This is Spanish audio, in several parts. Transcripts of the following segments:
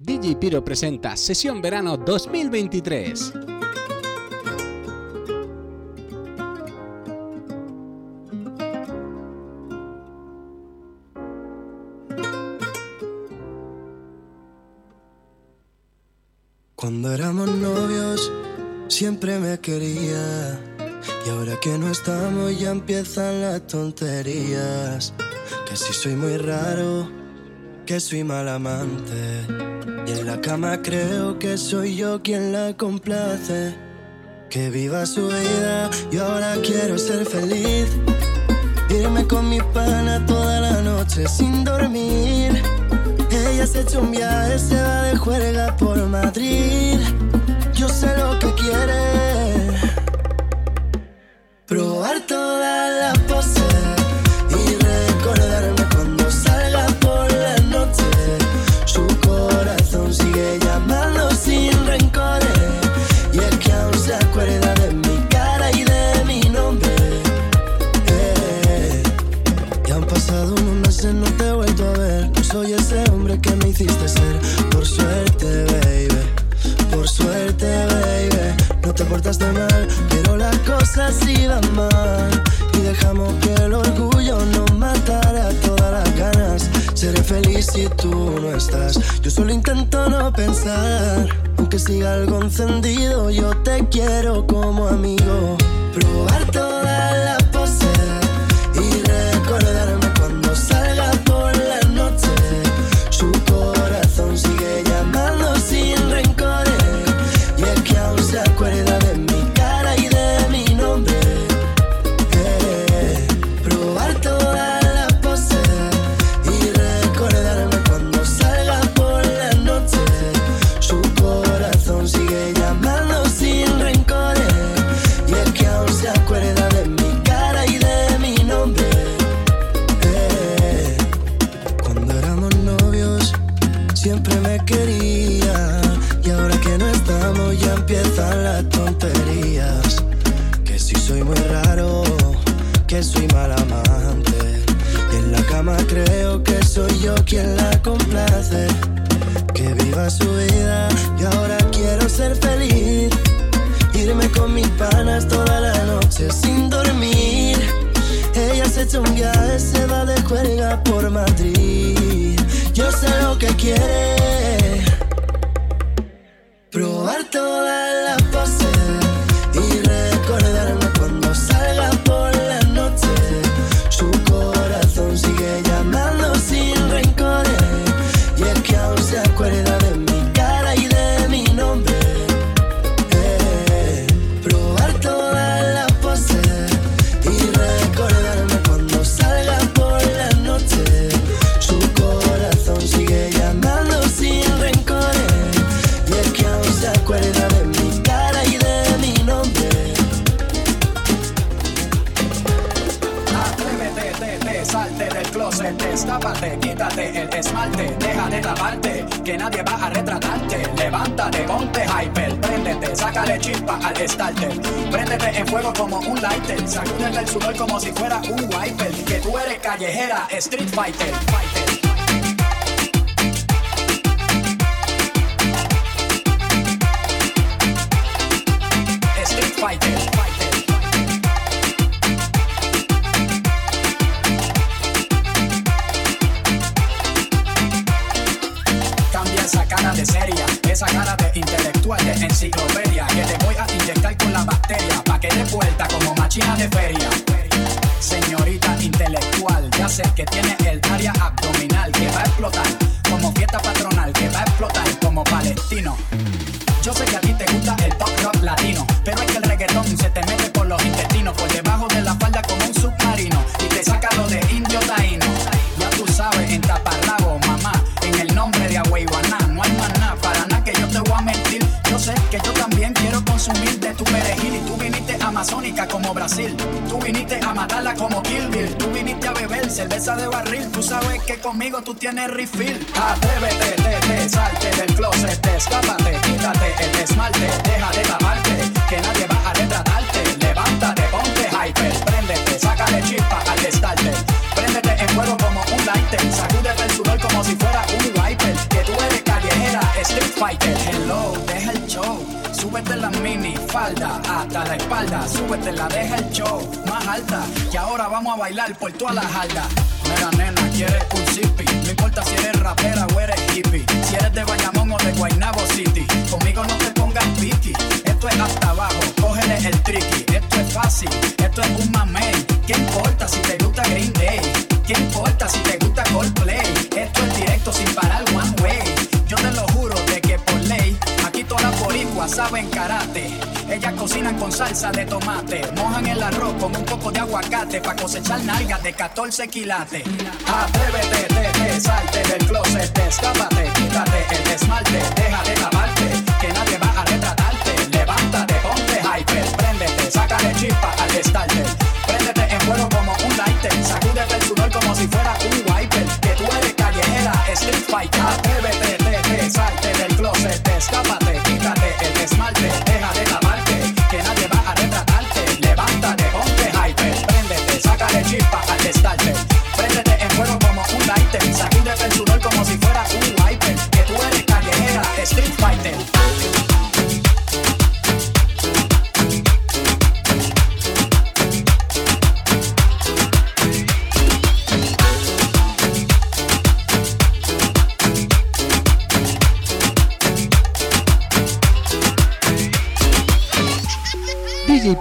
DJ Piro presenta Sesión Verano 2023. Cuando éramos novios siempre me quería y ahora que no estamos ya empiezan las tonterías. Que si soy muy raro que soy mal amante. Y en la cama creo que soy yo quien la complace. Que viva su vida, yo ahora quiero ser feliz. Irme con mi pana toda la noche sin dormir. Ella se echa un viaje, se va de juerga por Madrid. Yo sé lo que quiere pero las cosas iban mal. Y dejamos que el orgullo nos matara todas las ganas. Seré feliz si tú no estás. Yo solo intento no pensar. Aunque siga algo encendido, yo te quiero como amigo. Probar todo con salsa de tomate. Mojan el arroz con un poco de aguacate para cosechar nalgas de 14 quilates. Atrévete, te, te, salte del closet, destápate, quítate el esmalte, deja de tapar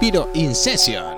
Vampiro In Session.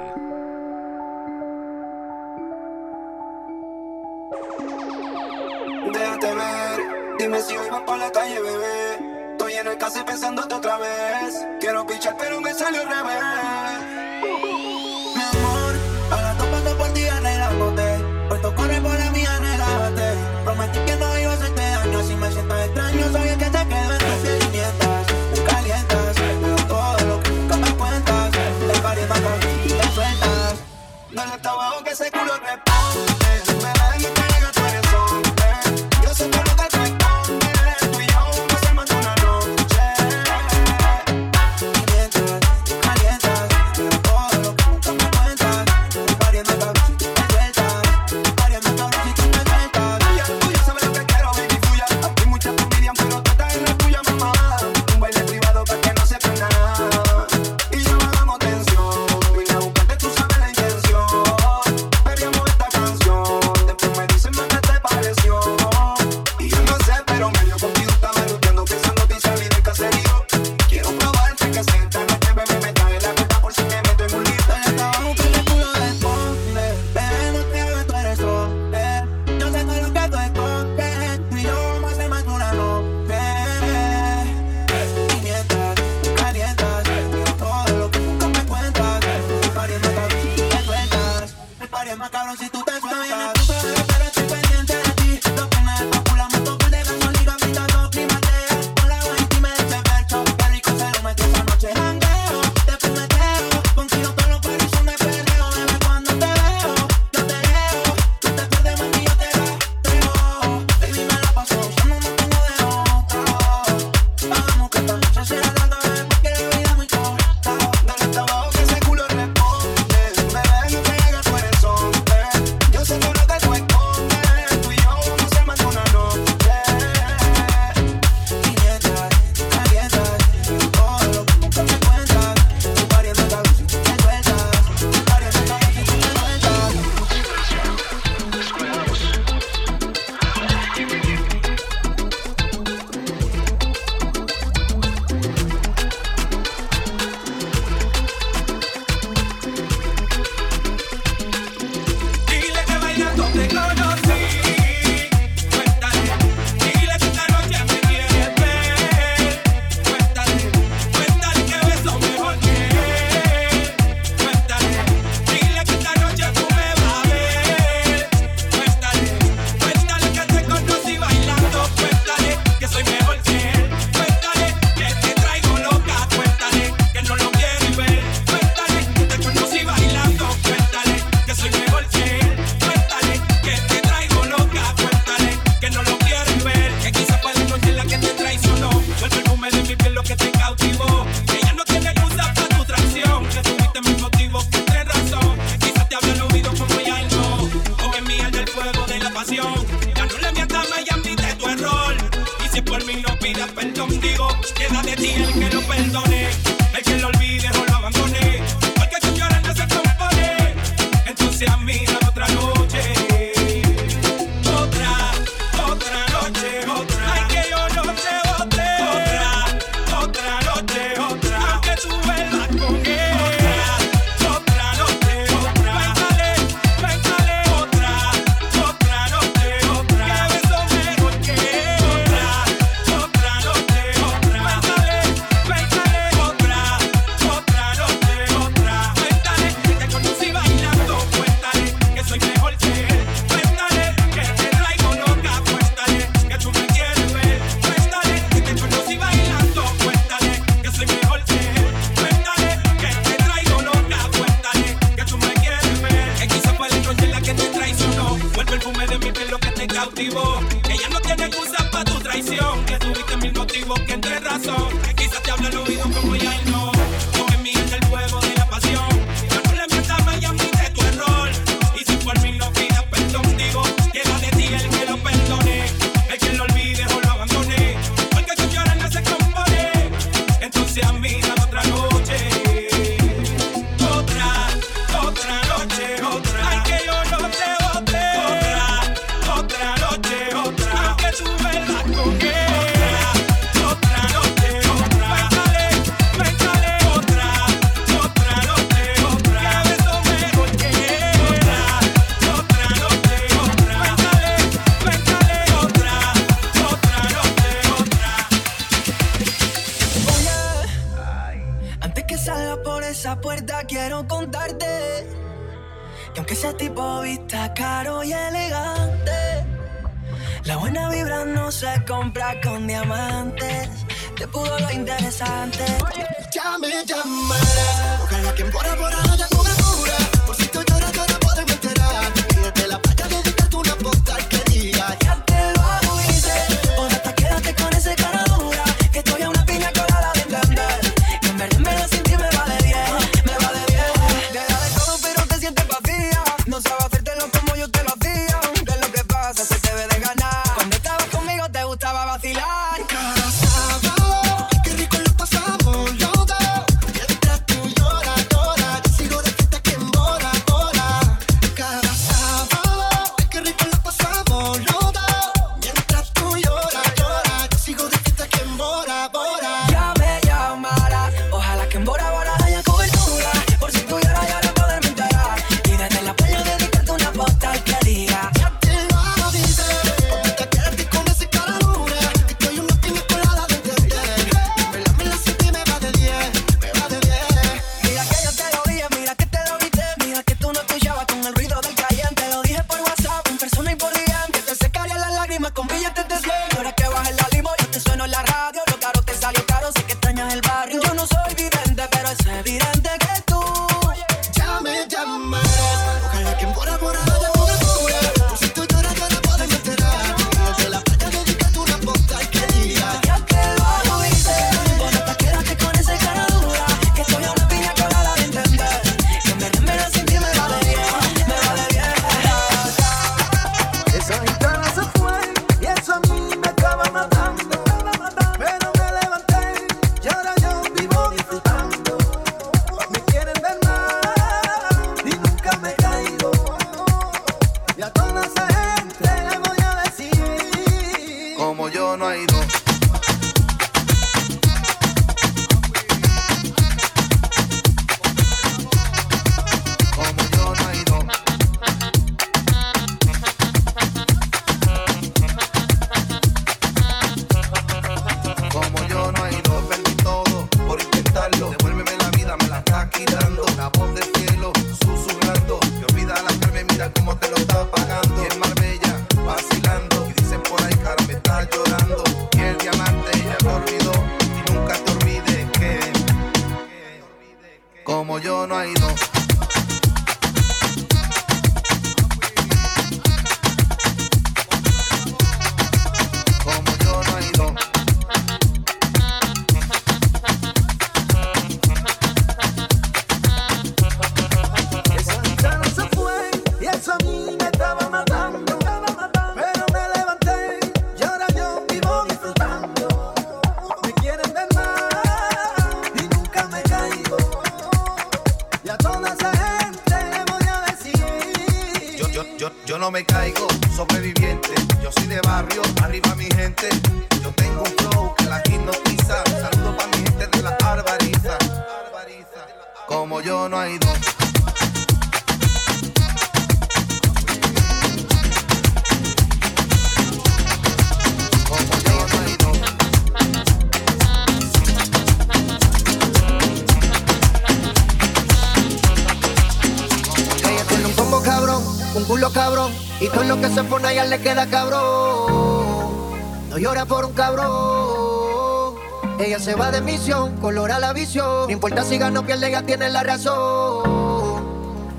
De misión, colora la visión. No importa si gana o pierde, ella tiene la razón.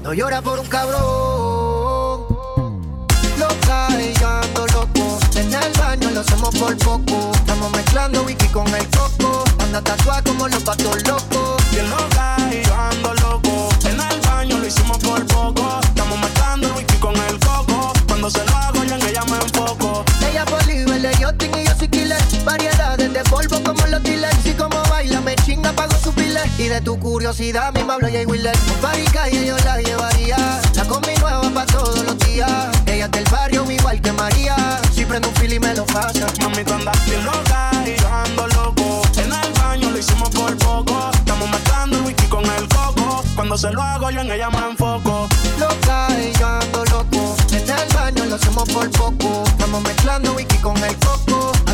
No llora por un cabrón. Loca y yo loco. En el baño lo hacemos por poco. Estamos mezclando whisky con el coco. Anda tatuada como los patos locos. Bien loca y yo loco. Curiosidad, mi hablo Jay Wheeler. Marica y yo la llevaría. La combi nueva pa' todos los días. Ella es del barrio, igual que María. Si prendo un fil y me lo pasa. Mami, tú andas bien loca y yo ando loco. En el baño lo hicimos por poco. Estamos mezclando el whisky con el coco. Cuando se lo hago yo en ella me enfoco. Loca y yo ando loco. En el baño lo hacemos por poco. Estamos mezclando whisky con el coco.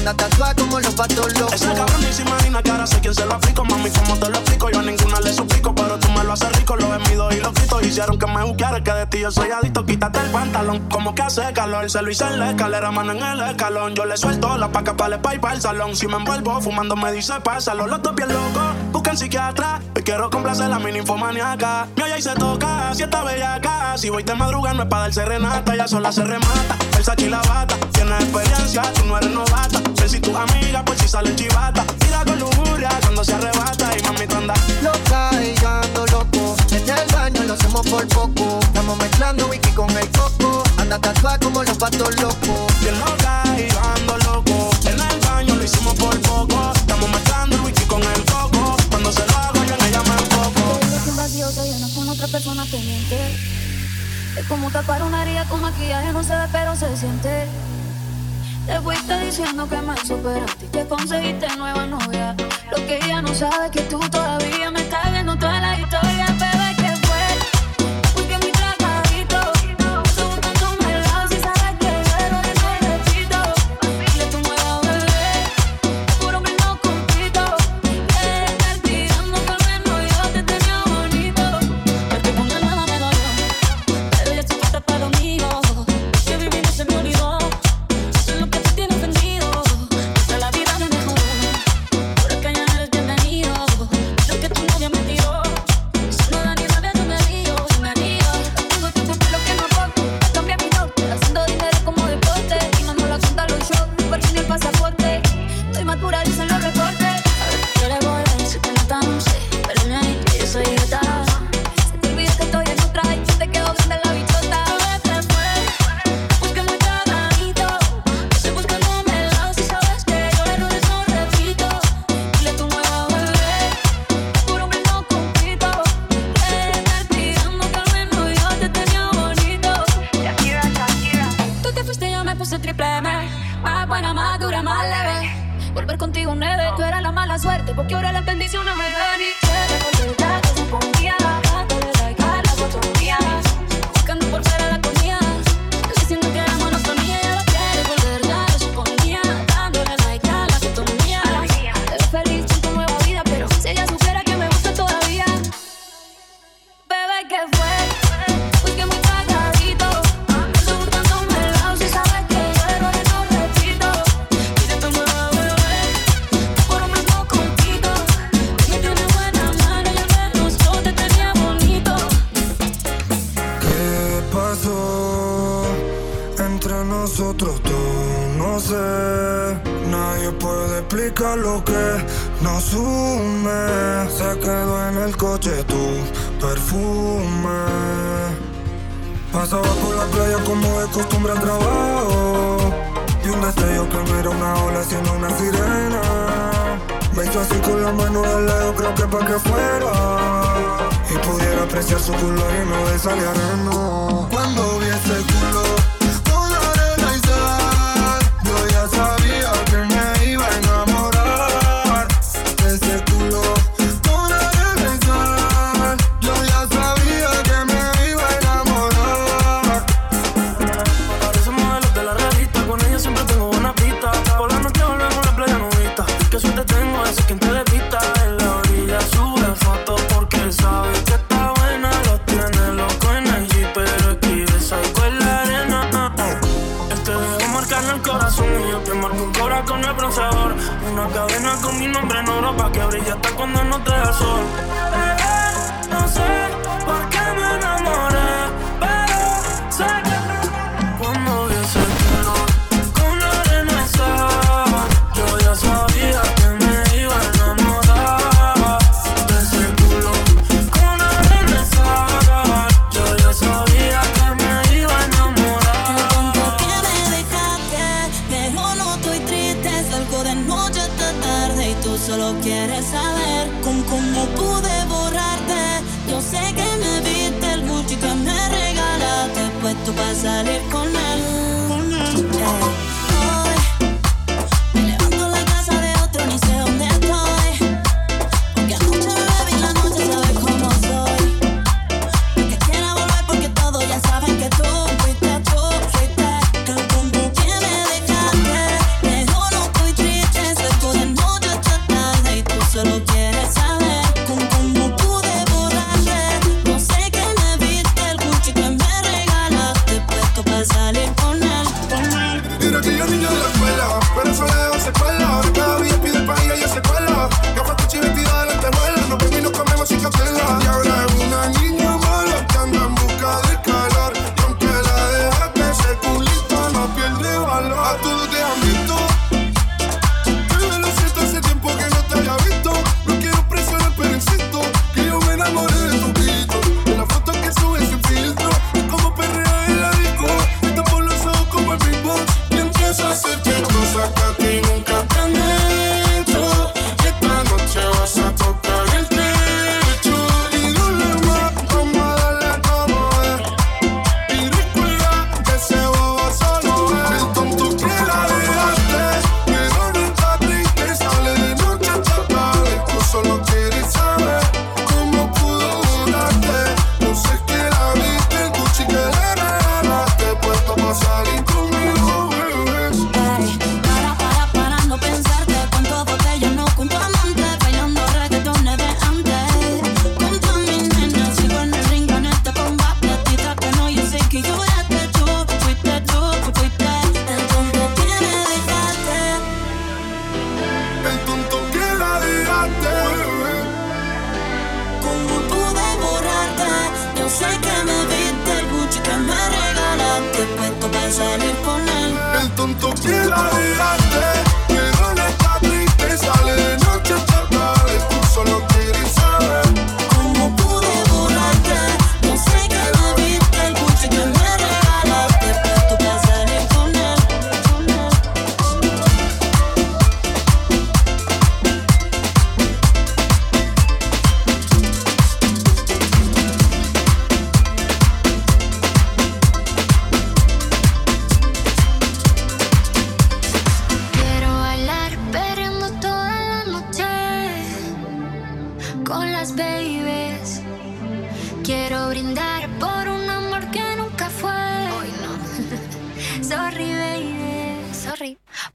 Anda tatuada como los patos locos. Esa cabrón ni se imagina que ahora sé quién se lo aplico. Mami, ¿cómo te lo explico? Yo a ninguna le suplico, pero tú me lo haces rico. Lo mido y lo quito. Hicieron que me buscara, que de ti yo soy adicto. Quítate el pantalón, como que hace calor. Se lo hice en la escalera, mano en el escalón. Yo le suelto la paca para el pay para el salón. Si me envuelvo fumando, me dice pásalo. Los dos bien locos, buscan psiquiatra. Hoy quiero complacer a mi ninfomaniaca. Mi olla y se toca, si está bellaca. Si voy de madrugada no es para dar serenata. Ya sola se remata, el y la bata. Tienes experiencia, tú no eres novata. Sé si tu amiga, pues si sale chivata. Tira con lujuria cuando se arrebata. Y mami, tú andas loca y yo loco. En el baño lo hacemos por poco. Estamos mezclando whisky con el coco. Anda tatuada como los patos locos. bien loca y yo loco. En el baño lo hicimos por poco. Estamos mezclando el con el Con otra persona miente. Es como tapar una herida con maquillaje, no se ve, pero se siente. Te fuiste diciendo que me superaste y que conseguiste nueva novia. Lo que ella no sabe es que tú todavía me estás viendo toda la historia, bebé,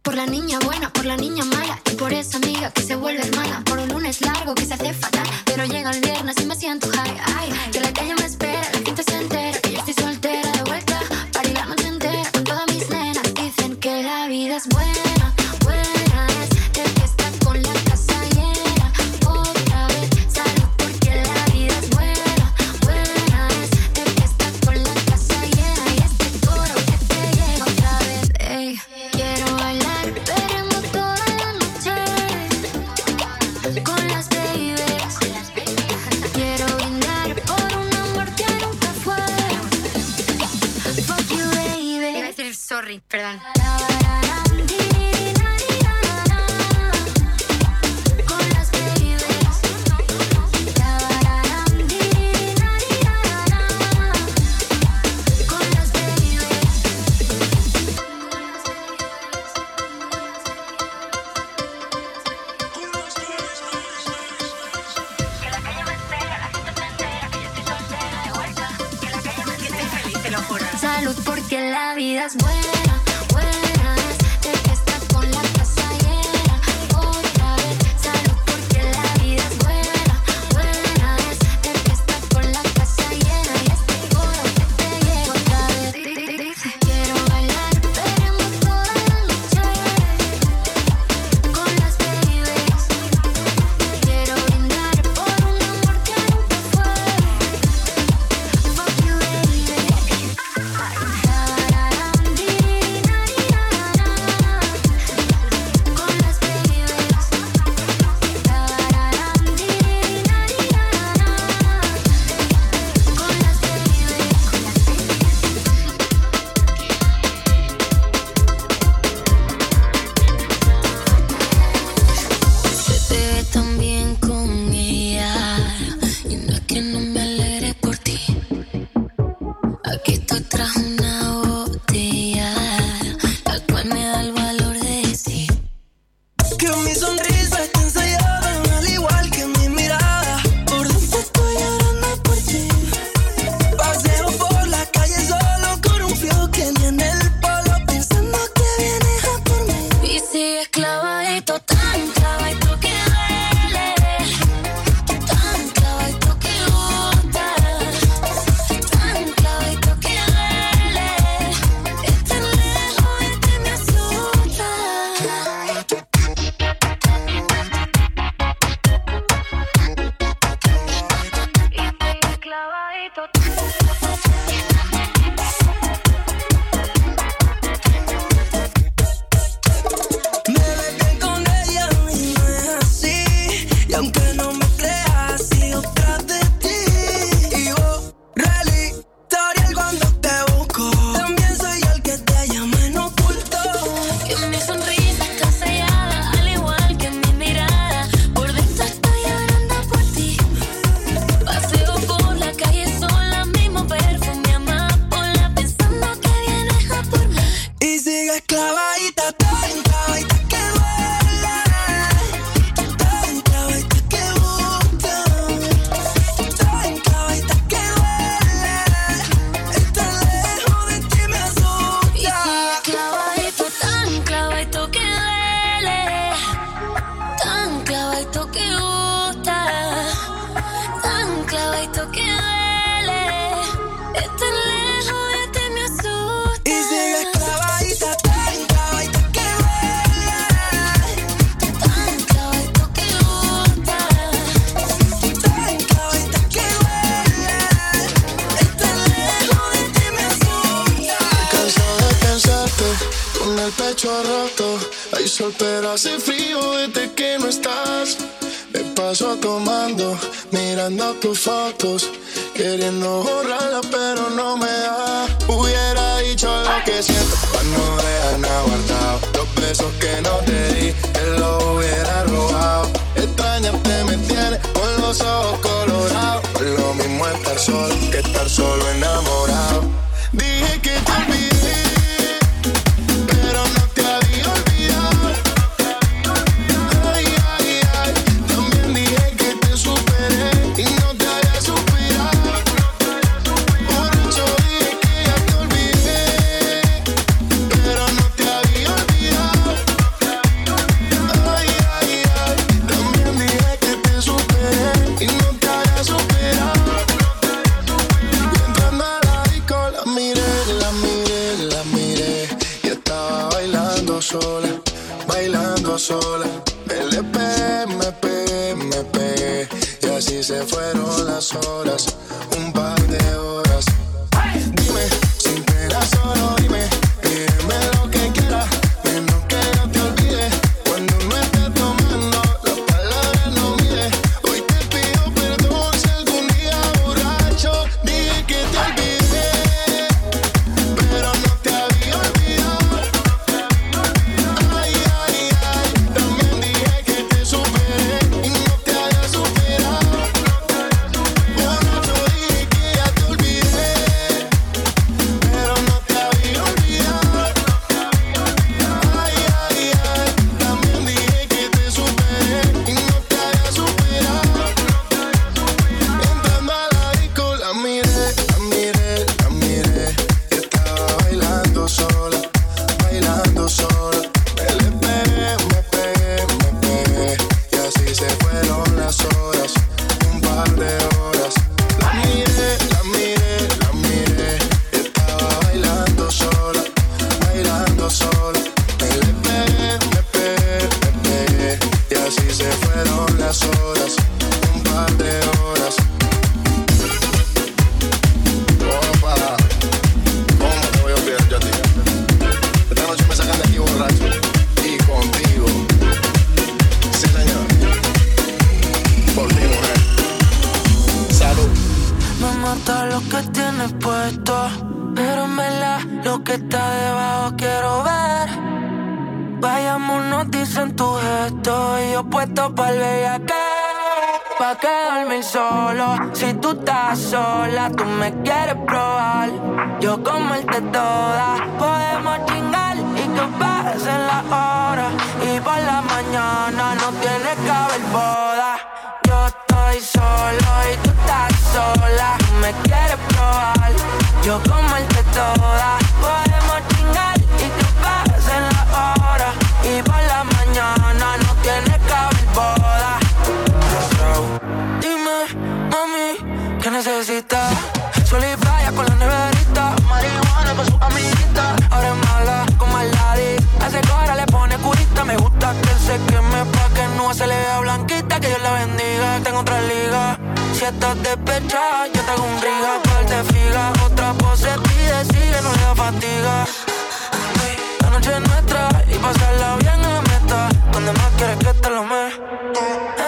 Por la niña buena, por la niña mala y por esa amiga que se vuelve hermana. Por un lunes largo que se hace fatal, pero llega el viernes y me siento high. Ay, que la calle me espera, la gente se entera que estoy soltera. pecho a rato. Hay sol, pero hace frío desde que no estás. Me paso tomando, mirando tus fotos. Queriendo borrarla, pero no me da. Hubiera dicho lo que siento, pa' no dejar nada guardado. Los besos que no te di, te los hubiera robado. Extrañarte me tiene con los ojos colorados. Lo mismo estar solo que estar solo toda. Podemos chingar y que pasen la hora. Y por la mañana no tiene que haber boda. Dime, mami, ¿qué necesitas? Sol y playa con la neverita. Marihuana con su amiguita. Ahora es mala con maladi. Hace cora le pone curita. Me gusta que se queme pa' que no se le vea blanquita. Que Dios la bendiga. Tengo otra liga si estás despechada, yo traigo un riga par de figa. Otra pose pide, sigue, no le fatiga. La noche es nuestra y pasarla bien a meta. Donde más quieres que te lo meta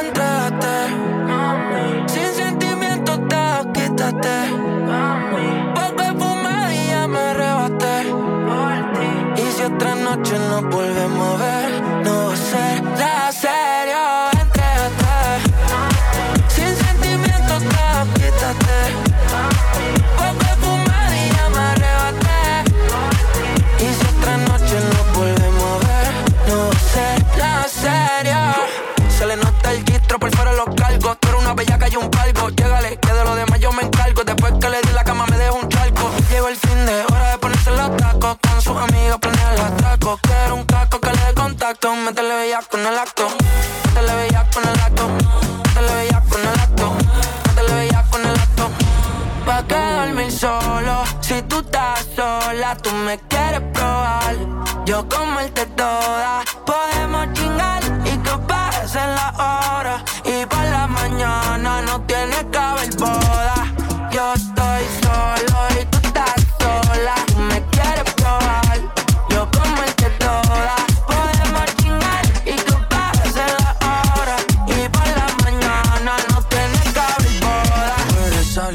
con la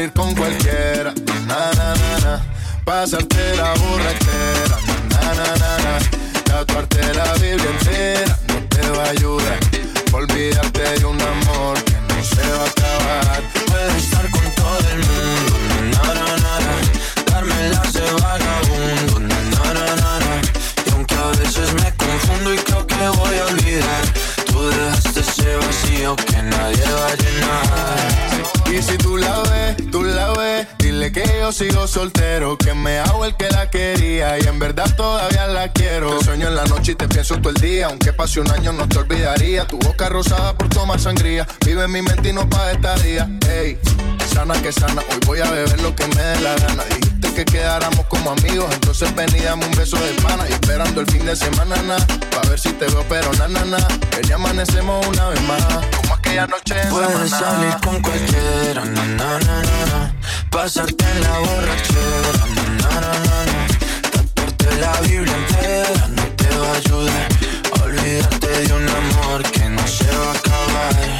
Salir con cualquiera, na na na na. Pasarte la borrachera, na na na na. Tatuarte la Biblia entera no te va a ayudar. Olvidarte de un amor que no se va a acabar. Puedes estar con todo el mundo, na na na na. Darme las de vagabundo, na na na na. Y aunque a veces me confundo y creo que voy a olvidar, tú dejaste ese vacío que nadie va a llenar. Y si tú la ves, tú la ves, dile que yo sigo soltero, que me hago el que la quería y en verdad todavía la quiero. Te sueño en la noche y te pienso todo el día, aunque pase un año no te olvidaría. Tu boca rosada por tomar sangría, vive mi mente y no pa' esta día. Ey, sana que sana, hoy voy a beber lo que me dé la gana. Dijiste que quedáramos como amigos, entonces ven y dame un beso de pana y esperando el fin de semana, na, pa' ver si te veo, pero na, na, na. Ven y amanecemos una vez más, aquella noche en Puedes salir con cualquiera, na na na na na. Pasarte en la borrachera, na na na na. Tatuarte la Biblia entera no te va a ayudar. a Olvidarte de un amor que no se va a acabar.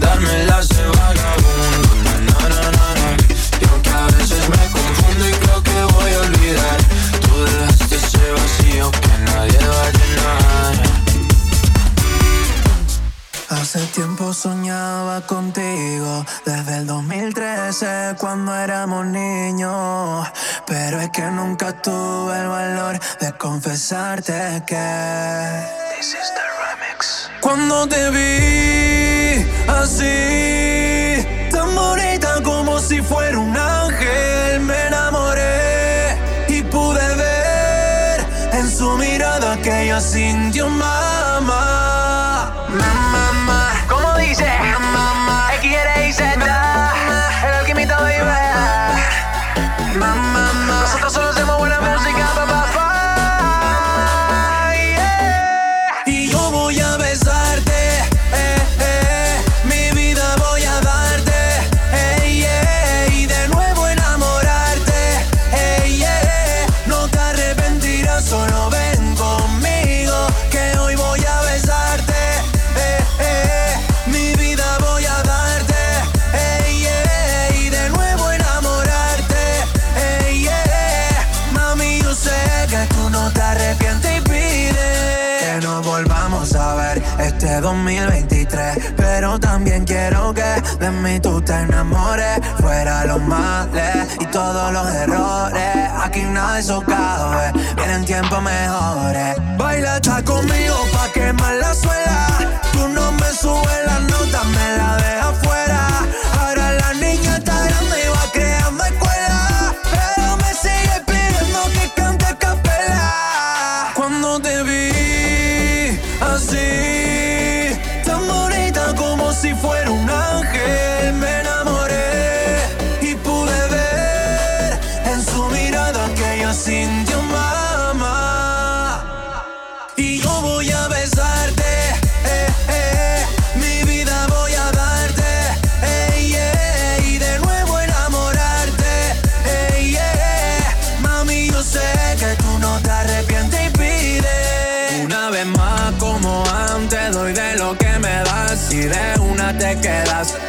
Darme las de vagabundo, na na na na. Y aunque a veces me confundo y creo que voy a olvidar, tú dejaste ese vacío que nadie va a llenar. Hace tiempo soñaba contigo, desde el 2013 cuando éramos niños. Pero es que nunca tuve el valor de confesarte que. This is the remix. Cuando te vi así, tan bonita como si fuera un ángel, me enamoré y pude ver en su mirada que ella sintió mamá. mejores. Eh. Baila está conmigo pa' quemar la suela. Tú no me subes la nota, me la dejas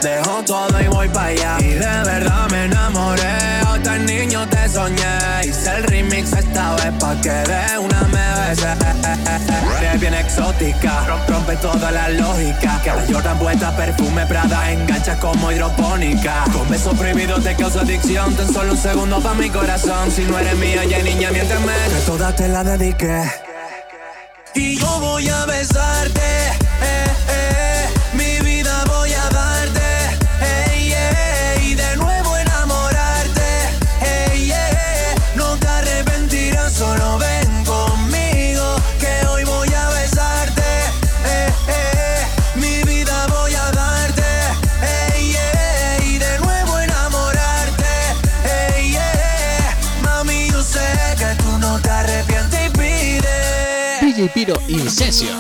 Dejo todo y voy para allá. Y de verdad me enamoré. Hasta el niño te soñé. Hice el remix esta vez pa' que de una me besé. Eres bien exótica. Rompe toda la lógica. Cabello tan vuelta, perfume Prada. Engancha como hidropónica. Con besos prohibidos te causa adicción. Ten solo un segundo pa' mi corazón. Si no eres mía, ya niña, miénteme. Que toda te la dediqué. Y yo voy a besarte Piro Incesio.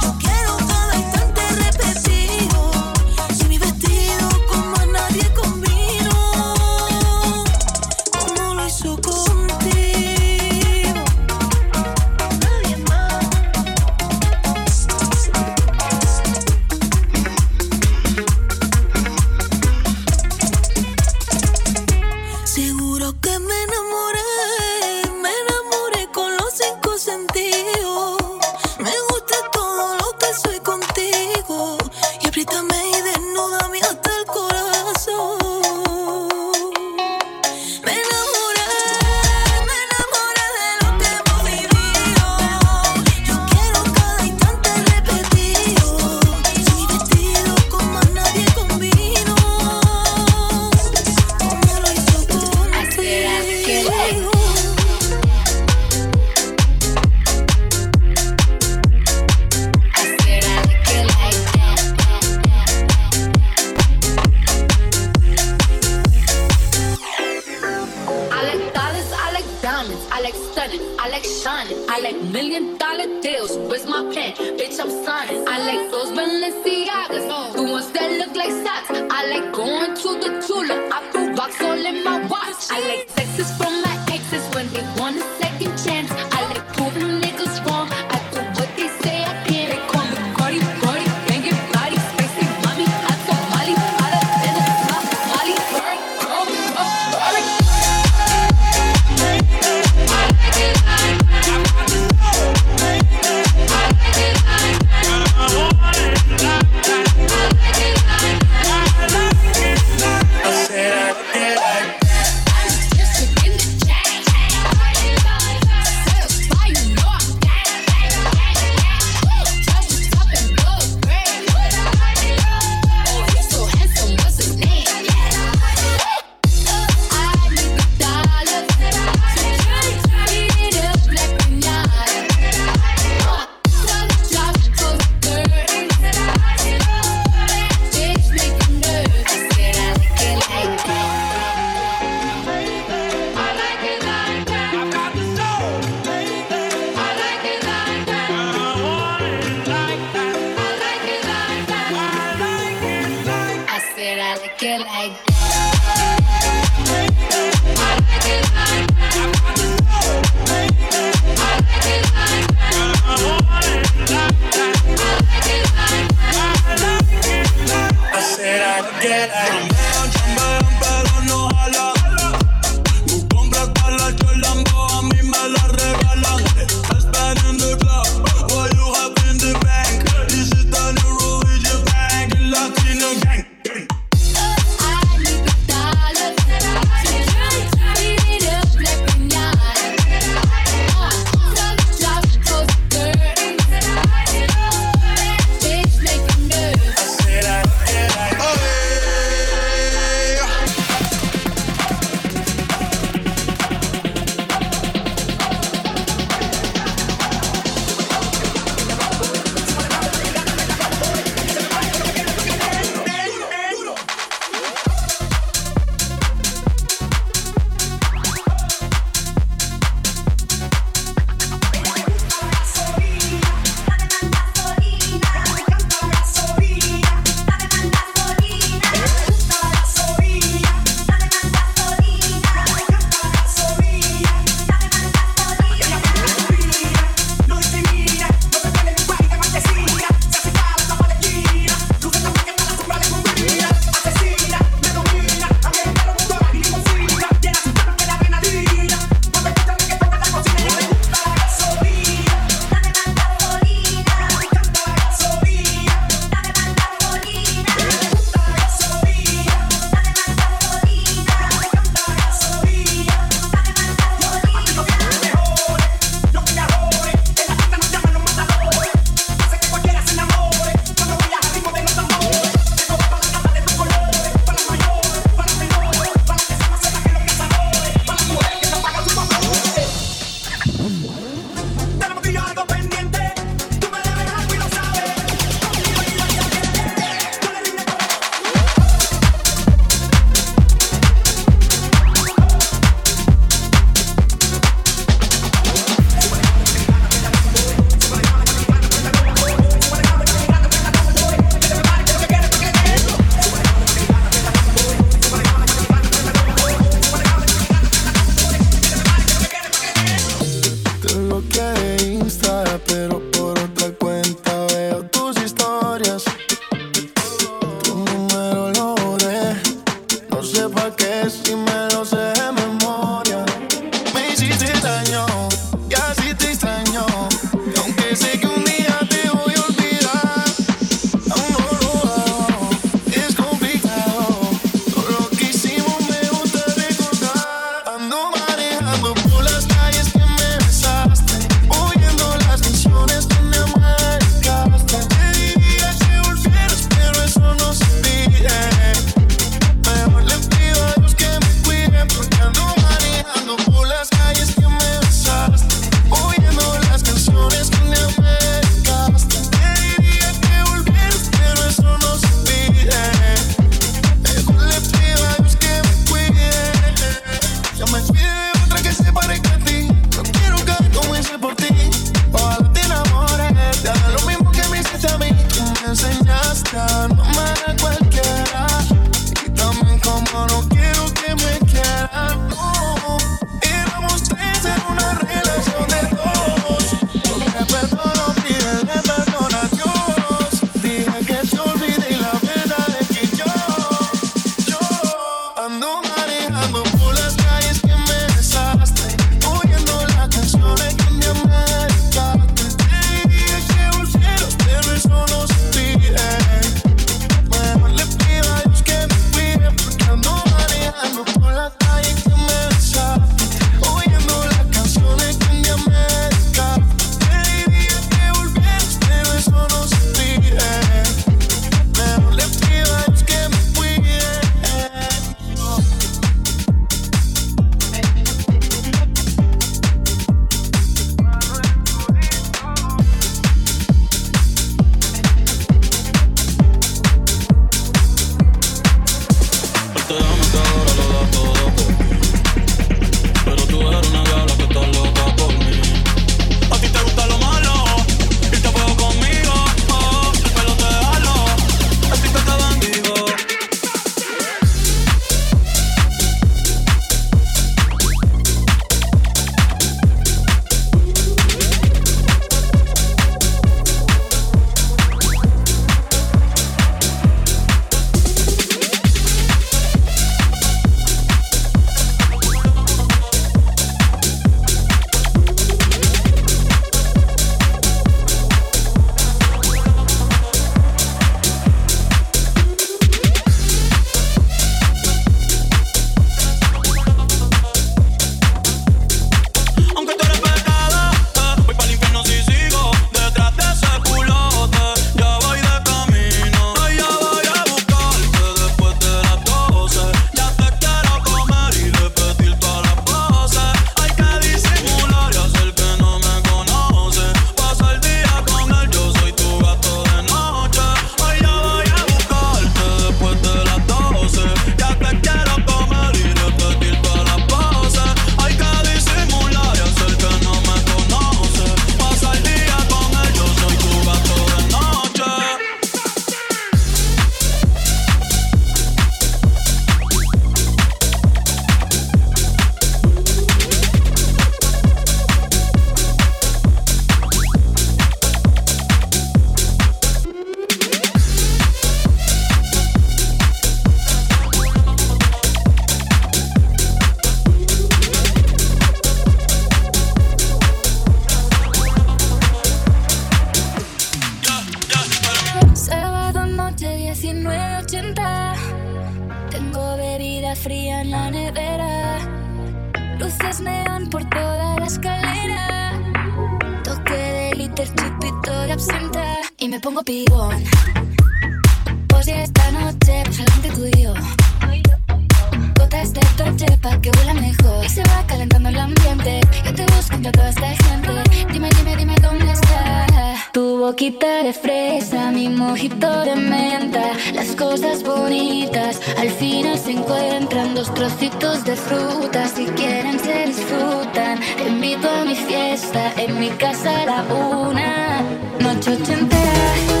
mojito de menta, las cosas bonitas al final se encuentran dos trocitos de fruta, si quieren se disfrutan. Te invito a mi fiesta, en mi casa a la una, noche ochentera.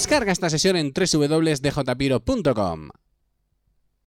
Descarga esta sesión en www.djpiro.com.